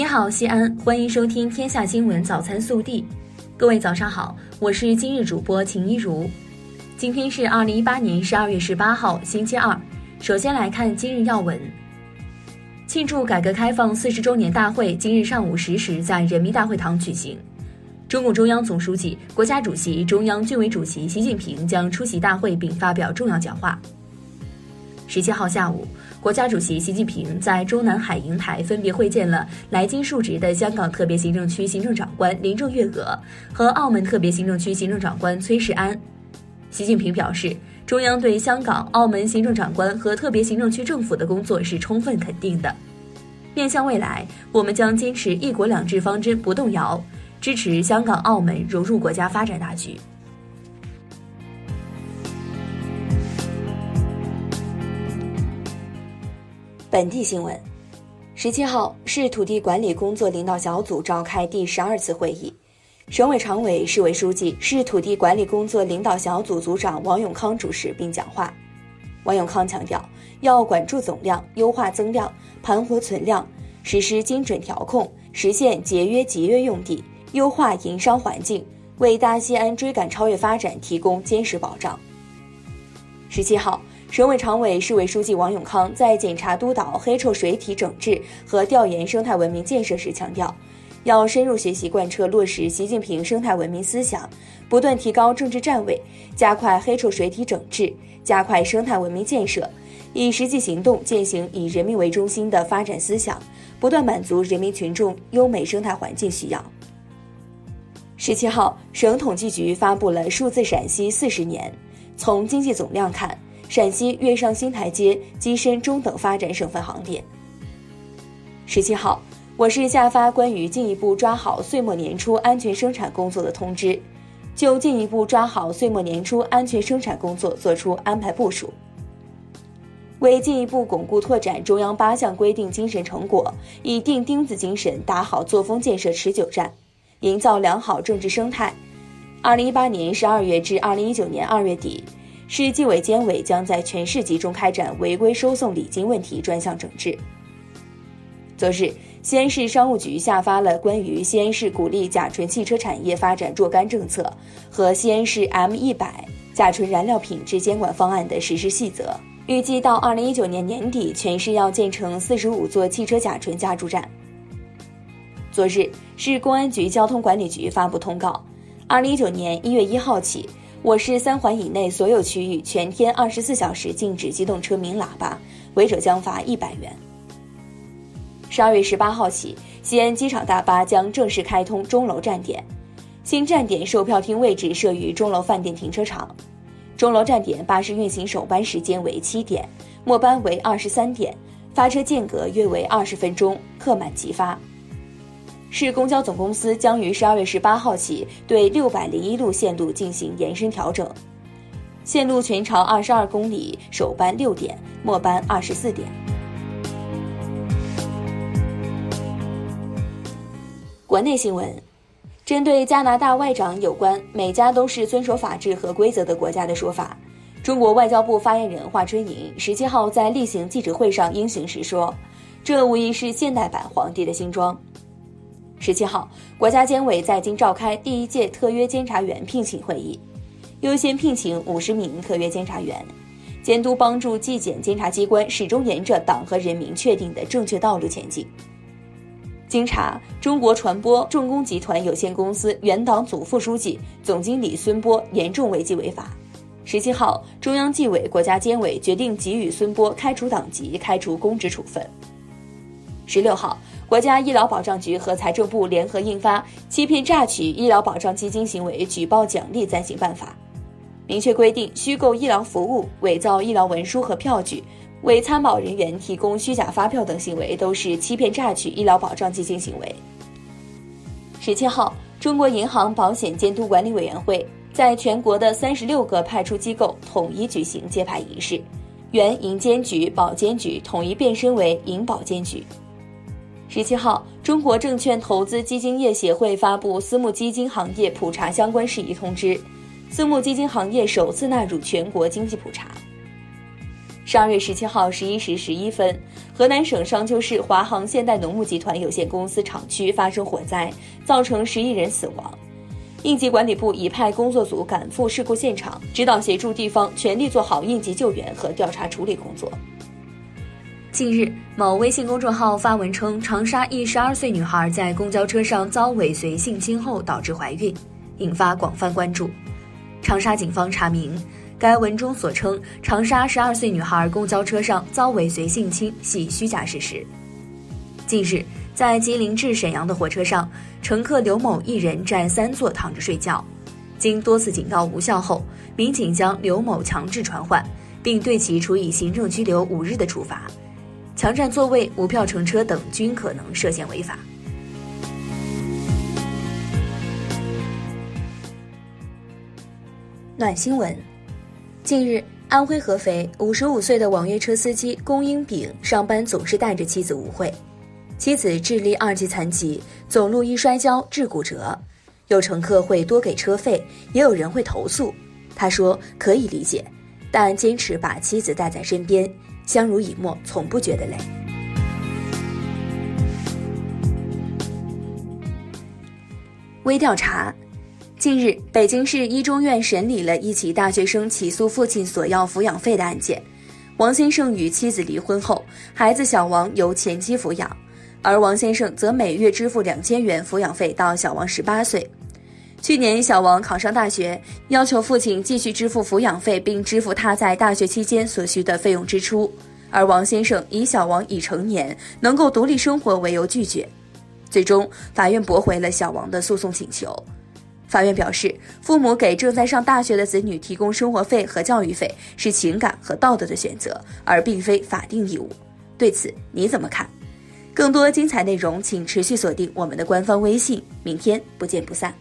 你好，西安，欢迎收听《天下新闻早餐速递》。各位早上好，我是今日主播秦一如。今天是二零一八年十二月十八号，星期二。首先来看今日要闻。庆祝改革开放四十周年大会今日上午十时在人民大会堂举行，中共中央总书记、国家主席、中央军委主席习近平将出席大会并发表重要讲话。十七号下午。国家主席习近平在中南海瀛台分别会见了来京述职的香港特别行政区行政长官林郑月娥和澳门特别行政区行政长官崔世安。习近平表示，中央对香港、澳门行政长官和特别行政区政府的工作是充分肯定的。面向未来，我们将坚持“一国两制”方针不动摇，支持香港、澳门融入国家发展大局。本地新闻，十七号，市土地管理工作领导小组召开第十二次会议，省委常委、市委书记、市土地管理工作领导小组组长王永康主持并讲话。王永康强调，要管住总量，优化增量，盘活存量，实施精准调控，实现节约集约用地，优化营商环境，为大西安追赶超越发展提供坚实保障。十七号。省委常委、市委书记王永康在检查督导黑臭水体整治和调研生态文明建设时强调，要深入学习贯彻落实习近平生态文明思想，不断提高政治站位，加快黑臭水体整治，加快生态文明建设，以实际行动践行以人民为中心的发展思想，不断满足人民群众优美生态环境需要。十七号，省统计局发布了数字陕西四十年，从经济总量看。陕西跃上新台阶，跻身中等发展省份行列。十七号，我市下发关于进一步抓好岁末年初安全生产工作的通知，就进一步抓好岁末年初安全生产工作作出安排部署。为进一步巩固拓展中央八项规定精神成果，以钉钉子精神打好作风建设持久战，营造良好政治生态。二零一八年十二月至二零一九年二月底。市纪委监委将在全市集中开展违规收送礼金问题专项整治。昨日，西安市商务局下发了关于西安市鼓励甲醇汽车产业发展若干政策和西安市 M 一百甲醇燃料品质监管方案的实施细则，预计到二零一九年年底，全市要建成四十五座汽车甲醇加注站。昨日，市公安局交通管理局发布通告，二零一九年一月一号起。我市三环以内所有区域全天二十四小时禁止机动车鸣喇叭，违者将罚一百元。十二月十八号起，西安机场大巴将正式开通钟楼站点，新站点售票厅位置设于钟楼饭店停车场。钟楼站点巴士运行首班时间为七点，末班为二十三点，发车间隔约为二十分钟，客满即发。市公交总公司将于十二月十八号起对六百零一路线路进行延伸调整，线路全长二十二公里，首班六点，末班二十四点。国内新闻，针对加拿大外长有关“每家都是遵守法治和规则的国家”的说法，中国外交部发言人华春莹十七号在例行记者会上应询时说：“这无疑是现代版皇帝的新装。”十七号，国家监委在京召开第一届特约监察员聘请会议，优先聘请五十名特约监察员，监督帮助纪检监察机关始终沿着党和人民确定的正确道路前进。经查，中国传播重工集团有限公司原党组副书记、总经理孙波严重违纪违法。十七号，中央纪委国家监委决定给予孙波开除党籍、开除公职处分。十六号。国家医疗保障局和财政部联合印发《欺骗榨取医疗保障基金行为举报奖励暂行办法》，明确规定，虚构医疗服务、伪造医疗文书和票据、为参保人员提供虚假发票等行为，都是欺骗榨取医疗保障基金行为。十七号，中国银行保险监督管理委员会在全国的三十六个派出机构统一举行揭牌仪式，原银监局、保监局统一变身为银保监局。十七号，中国证券投资基金业协会发布私募基金行业普查相关事宜通知，私募基金行业首次纳入全国经济普查。十二月十七号十一时十一分，河南省商丘市华航现代农牧集团有限公司厂区发生火灾，造成十一人死亡。应急管理部已派工作组赶赴事故现场，指导协助地方全力做好应急救援和调查处理工作。近日，某微信公众号发文称，长沙一十二岁女孩在公交车上遭尾随性侵后导致怀孕，引发广泛关注。长沙警方查明。该文中所称长沙十二岁女孩公交车上遭尾随性侵系虚假事实。近日，在吉林至沈阳的火车上，乘客刘某一人占三座躺着睡觉，经多次警告无效后，民警将刘某强制传唤，并对其处以行政拘留五日的处罚。强占座位、无票乘车等均可能涉嫌违法。暖新闻。近日，安徽合肥五十五岁的网约车司机龚英炳上班总是带着妻子吴慧，妻子智力二级残疾，走路一摔跤致骨折。有乘客会多给车费，也有人会投诉。他说可以理解，但坚持把妻子带在身边，相濡以沫，从不觉得累。微调查。近日，北京市一中院审理了一起大学生起诉父亲索要抚养费的案件。王先生与妻子离婚后，孩子小王由前妻抚养，而王先生则每月支付两千元抚养费到小王十八岁。去年，小王考上大学，要求父亲继续支付抚养费，并支付他在大学期间所需的费用支出，而王先生以小王已成年，能够独立生活为由拒绝。最终，法院驳回了小王的诉讼请求。法院表示，父母给正在上大学的子女提供生活费和教育费是情感和道德的选择，而并非法定义务。对此你怎么看？更多精彩内容，请持续锁定我们的官方微信。明天不见不散。